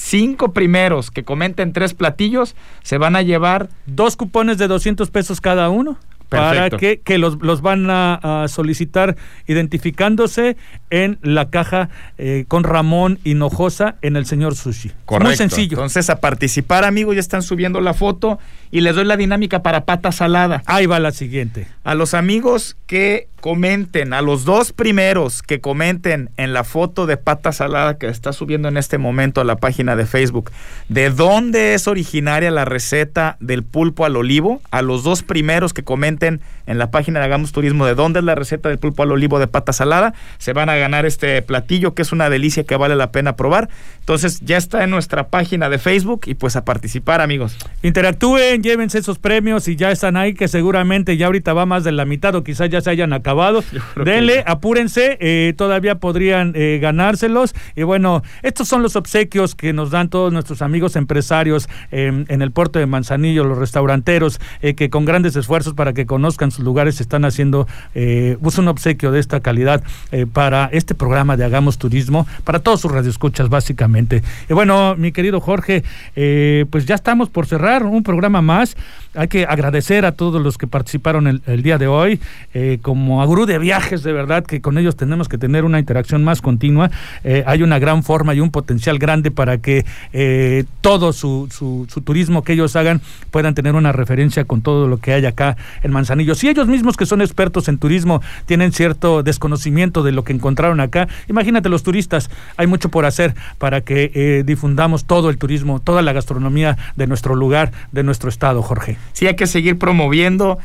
cinco primeros que comenten tres platillos se van a llevar dos cupones de 200 pesos cada uno. Para que, que los, los, van a, solicitar identificándose en la caja eh, con Ramón Hinojosa en el señor Sushi. Correcto. Muy sencillo. Entonces, a participar, amigos, ya están subiendo la foto y les doy la dinámica para pata salada. Ahí va la siguiente. A los amigos que comenten, a los dos primeros que comenten en la foto de pata salada que está subiendo en este momento a la página de Facebook, de dónde es originaria la receta del pulpo al olivo, a los dos primeros que comenten en la página de Hagamos Turismo de dónde es la receta del pulpo al olivo de pata salada, se van a ganar este platillo que es una delicia que vale la pena probar. Entonces ya está en nuestra página de Facebook y pues a participar amigos. Interactúen, llévense esos premios y ya están ahí que seguramente ya ahorita va más de la mitad o quizás ya se hayan acabado <laughs> Denle, apúrense, eh, todavía podrían eh, ganárselos. Y bueno, estos son los obsequios que nos dan todos nuestros amigos empresarios em, en el puerto de Manzanillo, los restauranteros, eh, que con grandes esfuerzos para que conozcan sus lugares están haciendo pues un obsequio de esta calidad para este programa de Hagamos Turismo, para todos sus radioescuchas básicamente. Y bueno, mi querido Jorge, pues ya estamos por cerrar un programa más. Hay que agradecer a todos los que participaron el, día de hoy, como a gurú de viajes, de verdad que con ellos tenemos que tener una interacción más continua. Eh, hay una gran forma y un potencial grande para que eh, todo su, su, turismo que ellos hagan puedan tener una referencia con todo lo que hay acá en Manzanillo. Si ellos mismos que son expertos en turismo tienen cierto desconocimiento de lo que encontraron acá, imagínate los turistas, hay mucho por hacer para que eh, difundamos todo el turismo, toda la gastronomía de nuestro lugar, de nuestro estado, Jorge. Sí, hay que seguir promoviendo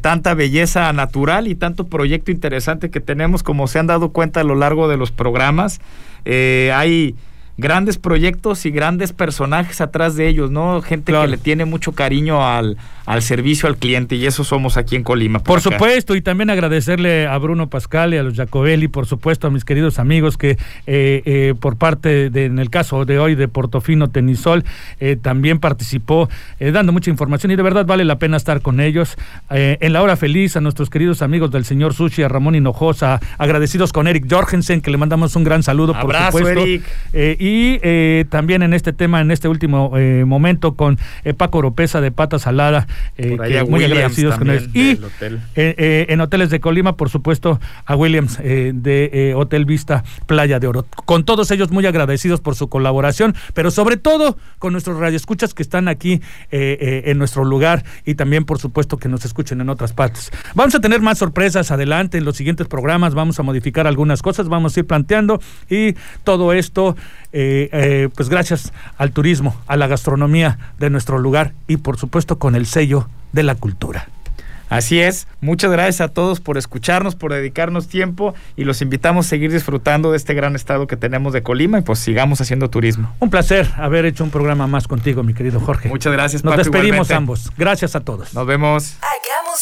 tanta belleza natural y tanto proyecto interesante que tenemos, como se han dado cuenta a lo largo de los programas. Eh, hay grandes proyectos y grandes personajes atrás de ellos, ¿no? Gente que le tiene mucho cariño al, al servicio al cliente y eso somos aquí en Colima. Por, supuesto, y también agradecerle a Bruno Pascal y a los Jacobelli, por supuesto, a mis queridos amigos que eh, eh, por parte de, en el caso de hoy de Portofino Tenisol, eh, también participó dando mucha información y de verdad vale la pena estar con ellos. en la hora feliz, a nuestros queridos amigos del señor Sushi, a Ramón Hinojosa, agradecidos con Eric Jorgensen, que le mandamos un gran saludo, por supuesto. Eric. Y también en este tema, en este último momento, con Paco Oropesa de Pata Salada, eh, muy agradecidos con ellos. Y eh, eh, en hoteles de Colima, por supuesto, a Williams de Hotel Vista Playa de Oro. Con todos ellos muy agradecidos por su colaboración, pero sobre todo con nuestros radioescuchas que están aquí en nuestro lugar y también, por supuesto, que nos escuchen en otras partes. Vamos a tener más sorpresas adelante en los siguientes programas, vamos a modificar algunas cosas, vamos a ir planteando y todo esto, pues gracias al turismo, a la gastronomía de nuestro lugar y, por supuesto, con el sello de la cultura. Así es, muchas gracias a todos por escucharnos, por dedicarnos tiempo y los invitamos a seguir disfrutando de este gran estado que tenemos de Colima y pues sigamos haciendo turismo. Un placer haber hecho un programa más contigo, mi querido Jorge. Muchas gracias. Nos despedimos ambos. Gracias a todos. Nos vemos. Hagamos